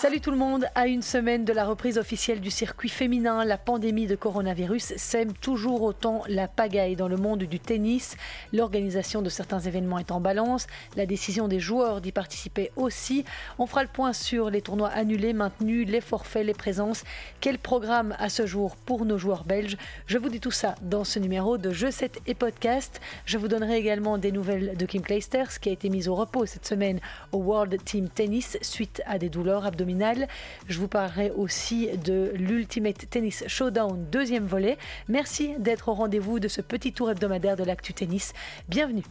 Salut tout le monde, à une semaine de la reprise officielle du circuit féminin, la pandémie de coronavirus sème toujours autant la pagaille dans le monde du tennis. L'organisation de certains événements est en balance, la décision des joueurs d'y participer aussi. On fera le point sur les tournois annulés, maintenus, les forfaits, les présences. Quel programme à ce jour pour nos joueurs belges? Je vous dis tout ça dans ce numéro de Jeux 7 et podcast. Je vous donnerai également des nouvelles de Kim Clijsters qui a été mise au repos cette semaine au World Team Tennis suite à des douleurs abdominales je vous parlerai aussi de l'Ultimate Tennis Showdown deuxième volet. Merci d'être au rendez-vous de ce petit tour hebdomadaire de l'actu tennis. Bienvenue.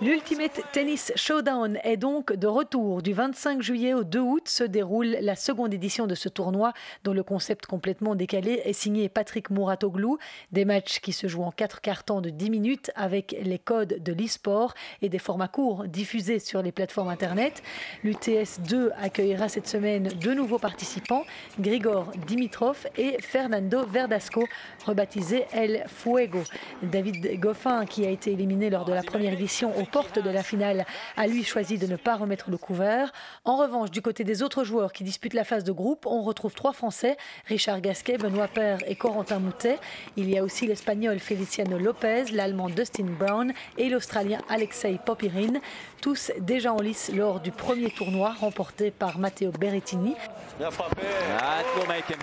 L'Ultimate Tennis Showdown est donc de retour. Du 25 juillet au 2 août se déroule la seconde édition de ce tournoi dont le concept complètement décalé est signé Patrick Mouratoglou. Des matchs qui se jouent en quatre cartons de 10 minutes avec les codes de l'e-sport et des formats courts diffusés sur les plateformes internet. L'UTS 2 accueillera cette semaine deux nouveaux participants, Grigor Dimitrov et Fernando Verdasco, rebaptisé El Fuego. David Goffin, qui a été éliminé lors de la première édition au porte de la finale a lui choisi de ne pas remettre le couvert. En revanche, du côté des autres joueurs qui disputent la phase de groupe, on retrouve trois Français, Richard Gasquet, Benoît Père et Corentin Moutet. Il y a aussi l'Espagnol Feliciano Lopez, l'Allemand Dustin Brown et l'Australien Alexei Popirin, tous déjà en lice lors du premier tournoi remporté par Matteo Berrettini.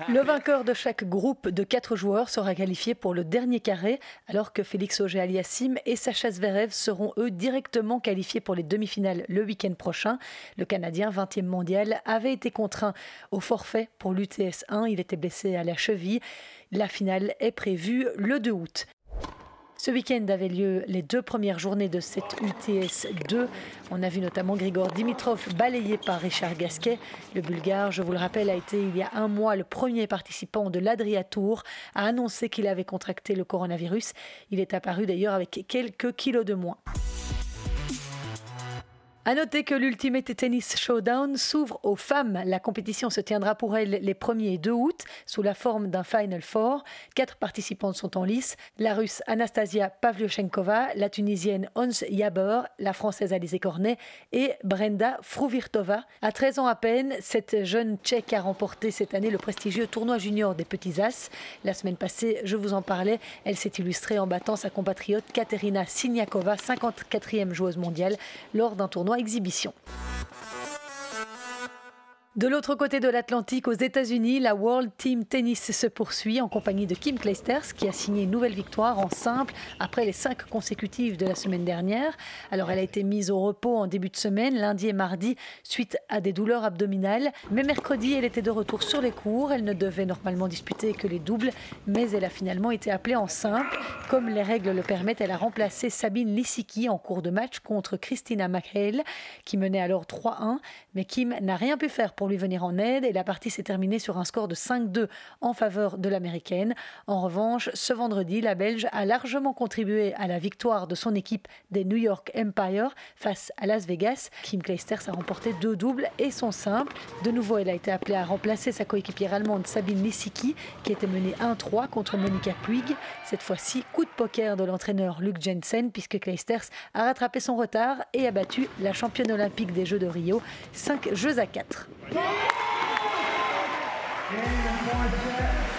Le vainqueur de chaque groupe de quatre joueurs sera qualifié pour le dernier carré, alors que Félix Auger-Aliassime et Sacha Zverev seront eux directement directement qualifié pour les demi-finales le week-end prochain. Le Canadien, 20e mondial, avait été contraint au forfait pour l'UTS 1. Il était blessé à la cheville. La finale est prévue le 2 août. Ce week-end avaient lieu les deux premières journées de cette UTS 2. On a vu notamment Grigor Dimitrov balayé par Richard Gasquet. Le Bulgare, je vous le rappelle, a été il y a un mois le premier participant de l'Adria Tour à annoncer qu'il avait contracté le coronavirus. Il est apparu d'ailleurs avec quelques kilos de moins. À noter que l'Ultimate Tennis Showdown s'ouvre aux femmes. La compétition se tiendra pour elles les 1er et 2 août sous la forme d'un Final Four. Quatre participantes sont en lice la Russe Anastasia Pavlyuchenkova, la Tunisienne Ons Jabeur, la Française Alizé Cornet et Brenda Fruvirtova. À 13 ans à peine, cette jeune Tchèque a remporté cette année le prestigieux tournoi junior des Petits As. La semaine passée, je vous en parlais, elle s'est illustrée en battant sa compatriote Katerina Siniakova, 54e joueuse mondiale, lors d'un tournoi exhibition. De l'autre côté de l'Atlantique, aux États-Unis, la World Team Tennis se poursuit en compagnie de Kim Clijsters, qui a signé une nouvelle victoire en simple après les cinq consécutives de la semaine dernière. Alors, elle a été mise au repos en début de semaine, lundi et mardi, suite à des douleurs abdominales. Mais mercredi, elle était de retour sur les cours. Elle ne devait normalement disputer que les doubles, mais elle a finalement été appelée en simple. Comme les règles le permettent, elle a remplacé Sabine Lissiki en cours de match contre Christina McHale, qui menait alors 3-1. Mais Kim n'a rien pu faire pour lui venir en aide et la partie s'est terminée sur un score de 5-2 en faveur de l'américaine. En revanche, ce vendredi, la Belge a largement contribué à la victoire de son équipe des New York Empire face à Las Vegas. Kim Clijsters a remporté deux doubles et son simple. De nouveau, elle a été appelée à remplacer sa coéquipière allemande Sabine Lissiki qui était menée 1-3 contre Monica Puig. Cette fois-ci, coup de poker de l'entraîneur Luc Jensen puisque Clijsters a rattrapé son retard et a battu la championne olympique des Jeux de Rio 5 jeux à 4. Game and point set.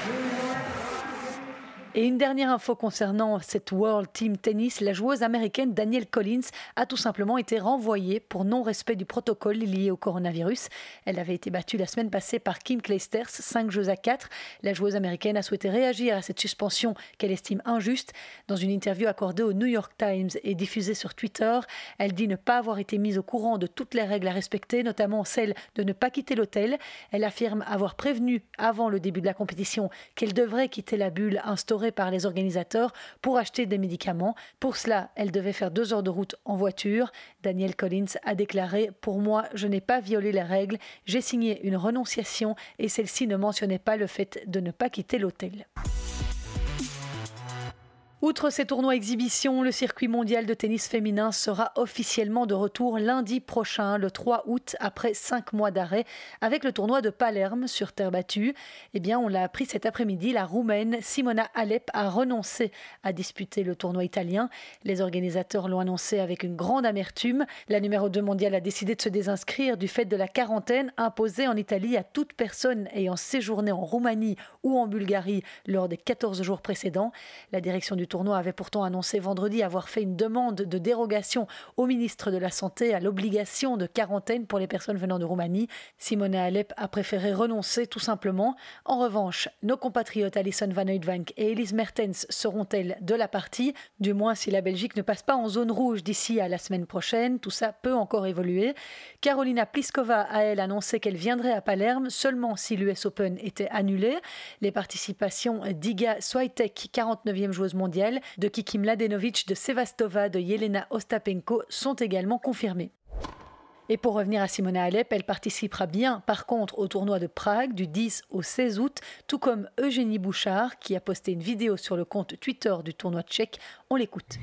Et une dernière info concernant cette World Team Tennis, la joueuse américaine Danielle Collins a tout simplement été renvoyée pour non-respect du protocole lié au coronavirus. Elle avait été battue la semaine passée par Kim Clijsters, 5 jeux à 4. La joueuse américaine a souhaité réagir à cette suspension qu'elle estime injuste. Dans une interview accordée au New York Times et diffusée sur Twitter, elle dit ne pas avoir été mise au courant de toutes les règles à respecter, notamment celle de ne pas quitter l'hôtel. Elle affirme avoir prévenu avant le début de la compétition qu'elle devrait quitter la bulle instaurée par les organisateurs pour acheter des médicaments. Pour cela, elle devait faire deux heures de route en voiture. Daniel Collins a déclaré Pour moi, je n'ai pas violé les règles, j'ai signé une renonciation et celle-ci ne mentionnait pas le fait de ne pas quitter l'hôtel. Outre ces tournois exhibitions, le circuit mondial de tennis féminin sera officiellement de retour lundi prochain, le 3 août, après cinq mois d'arrêt, avec le tournoi de Palerme sur terre battue. Eh bien, on l'a appris cet après-midi, la Roumaine Simona Alep a renoncé à disputer le tournoi italien. Les organisateurs l'ont annoncé avec une grande amertume. La numéro 2 mondiale a décidé de se désinscrire du fait de la quarantaine imposée en Italie à toute personne ayant séjourné en Roumanie ou en Bulgarie lors des 14 jours précédents. La direction du tournoi avait pourtant annoncé vendredi avoir fait une demande de dérogation au ministre de la Santé à l'obligation de quarantaine pour les personnes venant de Roumanie. Simona Alep a préféré renoncer tout simplement. En revanche, nos compatriotes Alison Van Oudvank et Elise Mertens seront-elles de la partie? Du moins si la Belgique ne passe pas en zone rouge d'ici à la semaine prochaine. Tout ça peut encore évoluer. Carolina Pliskova a elle annoncé qu'elle viendrait à Palerme seulement si l'US Open était annulé. Les participations d'Iga Swiatek, 49e joueuse mondiale, de Kiki Mladenovic, de Sevastova, de Yelena Ostapenko sont également confirmés. Et pour revenir à Simona Alep, elle participera bien par contre au tournoi de Prague du 10 au 16 août, tout comme Eugénie Bouchard qui a posté une vidéo sur le compte Twitter du tournoi tchèque. On l'écoute.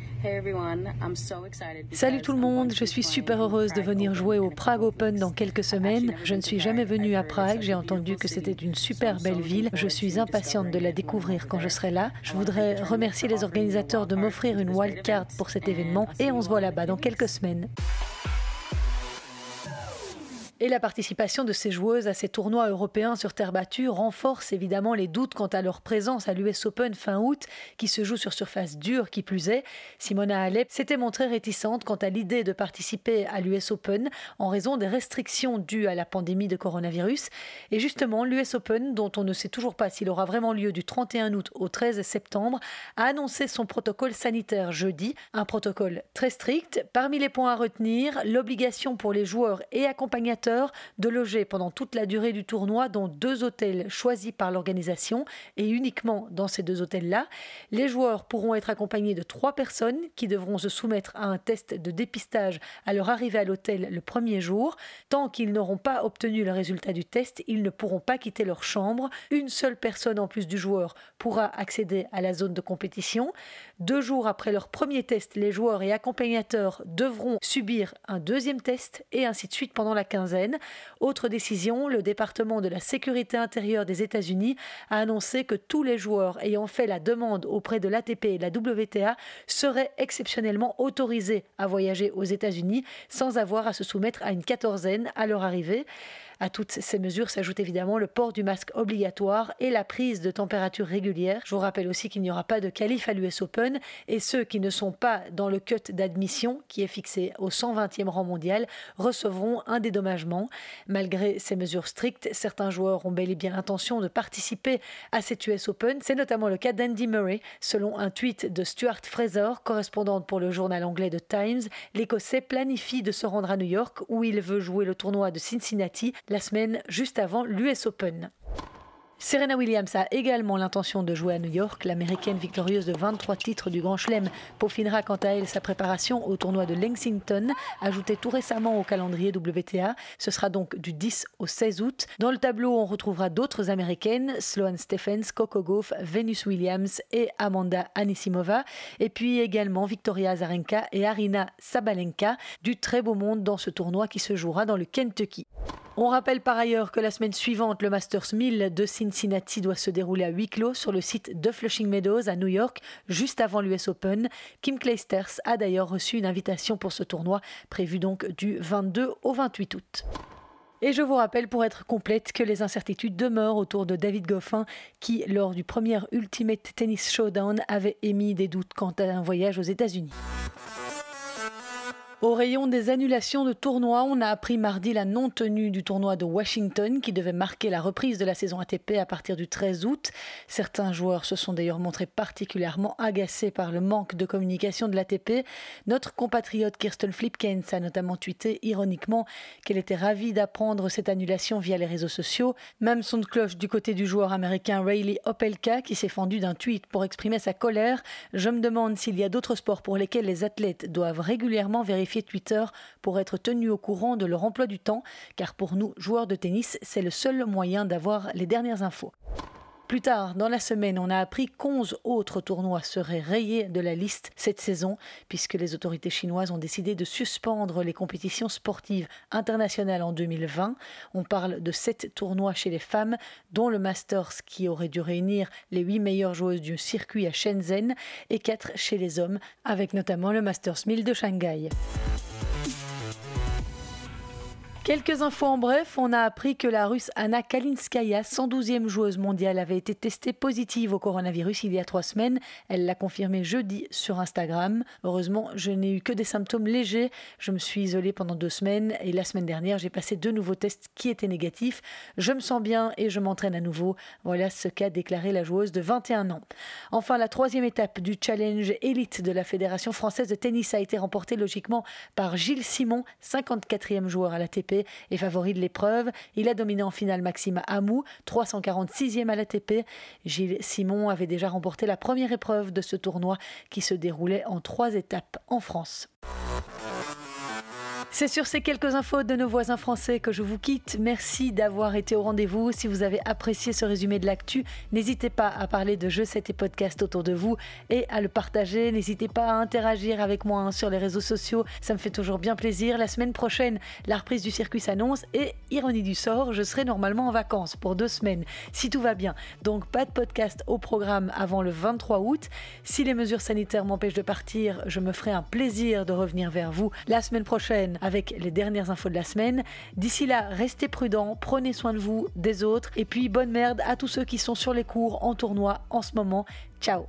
Salut tout le monde, je suis super heureuse de venir jouer au Prague Open dans quelques semaines. Je ne suis jamais venue à Prague, j'ai entendu que c'était une super belle ville. Je suis impatiente de la découvrir quand je serai là. Je voudrais remercier les organisateurs de m'offrir une wildcard pour cet événement et on se voit là-bas dans quelques semaines. Et la participation de ces joueuses à ces tournois européens sur terre battue renforce évidemment les doutes quant à leur présence à l'US Open fin août, qui se joue sur surface dure qui plus est. Simona Alep s'était montrée réticente quant à l'idée de participer à l'US Open en raison des restrictions dues à la pandémie de coronavirus. Et justement, l'US Open, dont on ne sait toujours pas s'il aura vraiment lieu du 31 août au 13 septembre, a annoncé son protocole sanitaire jeudi, un protocole très strict. Parmi les points à retenir, l'obligation pour les joueurs et accompagnateurs de loger pendant toute la durée du tournoi dans deux hôtels choisis par l'organisation et uniquement dans ces deux hôtels-là. Les joueurs pourront être accompagnés de trois personnes qui devront se soumettre à un test de dépistage à leur arrivée à l'hôtel le premier jour. Tant qu'ils n'auront pas obtenu le résultat du test, ils ne pourront pas quitter leur chambre. Une seule personne en plus du joueur pourra accéder à la zone de compétition. Deux jours après leur premier test, les joueurs et accompagnateurs devront subir un deuxième test et ainsi de suite pendant la quinzaine. Autre décision, le département de la sécurité intérieure des États-Unis a annoncé que tous les joueurs ayant fait la demande auprès de l'ATP et de la WTA seraient exceptionnellement autorisés à voyager aux États-Unis sans avoir à se soumettre à une quatorzaine à leur arrivée. À toutes ces mesures s'ajoute évidemment le port du masque obligatoire et la prise de température régulière. Je vous rappelle aussi qu'il n'y aura pas de qualif à l'US Open et ceux qui ne sont pas dans le cut d'admission qui est fixé au 120e rang mondial recevront un dédommagement. Malgré ces mesures strictes, certains joueurs ont bel et bien l'intention de participer à cet US Open. C'est notamment le cas d'Andy Murray. Selon un tweet de Stuart Fraser, correspondante pour le journal anglais The Times, l'Écossais planifie de se rendre à New York où il veut jouer le tournoi de Cincinnati la semaine juste avant l'US Open. Serena Williams a également l'intention de jouer à New York. L'américaine victorieuse de 23 titres du Grand Chelem peaufinera quant à elle sa préparation au tournoi de Lexington, ajouté tout récemment au calendrier WTA. Ce sera donc du 10 au 16 août. Dans le tableau, on retrouvera d'autres américaines, Sloane Stephens, Coco Gauff, Venus Williams et Amanda Anisimova. Et puis également Victoria Azarenka et Arina Sabalenka. Du très beau monde dans ce tournoi qui se jouera dans le Kentucky. On rappelle par ailleurs que la semaine suivante, le Masters 1000 de Cincinnati doit se dérouler à huis clos sur le site de Flushing Meadows à New York, juste avant l'US Open. Kim Clijsters a d'ailleurs reçu une invitation pour ce tournoi, prévu donc du 22 au 28 août. Et je vous rappelle pour être complète que les incertitudes demeurent autour de David Goffin qui, lors du premier Ultimate Tennis Showdown, avait émis des doutes quant à un voyage aux États-Unis. Au rayon des annulations de tournois, on a appris mardi la non-tenue du tournoi de Washington qui devait marquer la reprise de la saison ATP à partir du 13 août. Certains joueurs se sont d'ailleurs montrés particulièrement agacés par le manque de communication de l'ATP. Notre compatriote Kirsten Flipkens a notamment tweeté ironiquement qu'elle était ravie d'apprendre cette annulation via les réseaux sociaux. Même son de cloche du côté du joueur américain Rayleigh Opelka qui s'est fendu d'un tweet pour exprimer sa colère. Je me demande s'il y a d'autres sports pour lesquels les athlètes doivent régulièrement vérifier Twitter pour être tenu au courant de leur emploi du temps, car pour nous, joueurs de tennis, c'est le seul moyen d'avoir les dernières infos. Plus tard dans la semaine, on a appris qu'onze autres tournois seraient rayés de la liste cette saison, puisque les autorités chinoises ont décidé de suspendre les compétitions sportives internationales en 2020. On parle de sept tournois chez les femmes, dont le Masters qui aurait dû réunir les huit meilleures joueuses du circuit à Shenzhen, et quatre chez les hommes, avec notamment le Masters 1000 de Shanghai. Quelques infos en bref, on a appris que la russe Anna Kalinskaya, 112e joueuse mondiale, avait été testée positive au coronavirus il y a trois semaines. Elle l'a confirmé jeudi sur Instagram. Heureusement, je n'ai eu que des symptômes légers. Je me suis isolée pendant deux semaines et la semaine dernière, j'ai passé deux nouveaux tests qui étaient négatifs. Je me sens bien et je m'entraîne à nouveau. Voilà ce qu'a déclaré la joueuse de 21 ans. Enfin, la troisième étape du challenge élite de la Fédération française de tennis a été remportée logiquement par Gilles Simon, 54e joueur à et favori de l'épreuve. Il a dominé en finale Maxime Hamou, 346e à l'ATP. Gilles Simon avait déjà remporté la première épreuve de ce tournoi qui se déroulait en trois étapes en France. C'est sur ces quelques infos de nos voisins français que je vous quitte. Merci d'avoir été au rendez-vous. Si vous avez apprécié ce résumé de l'actu, n'hésitez pas à parler de jeux, et podcast autour de vous et à le partager. N'hésitez pas à interagir avec moi hein, sur les réseaux sociaux. Ça me fait toujours bien plaisir. La semaine prochaine, la reprise du circuit s'annonce et ironie du sort, je serai normalement en vacances pour deux semaines si tout va bien. Donc pas de podcast au programme avant le 23 août. Si les mesures sanitaires m'empêchent de partir, je me ferai un plaisir de revenir vers vous la semaine prochaine avec les dernières infos de la semaine. D'ici là, restez prudents, prenez soin de vous, des autres, et puis bonne merde à tous ceux qui sont sur les cours en tournoi en ce moment. Ciao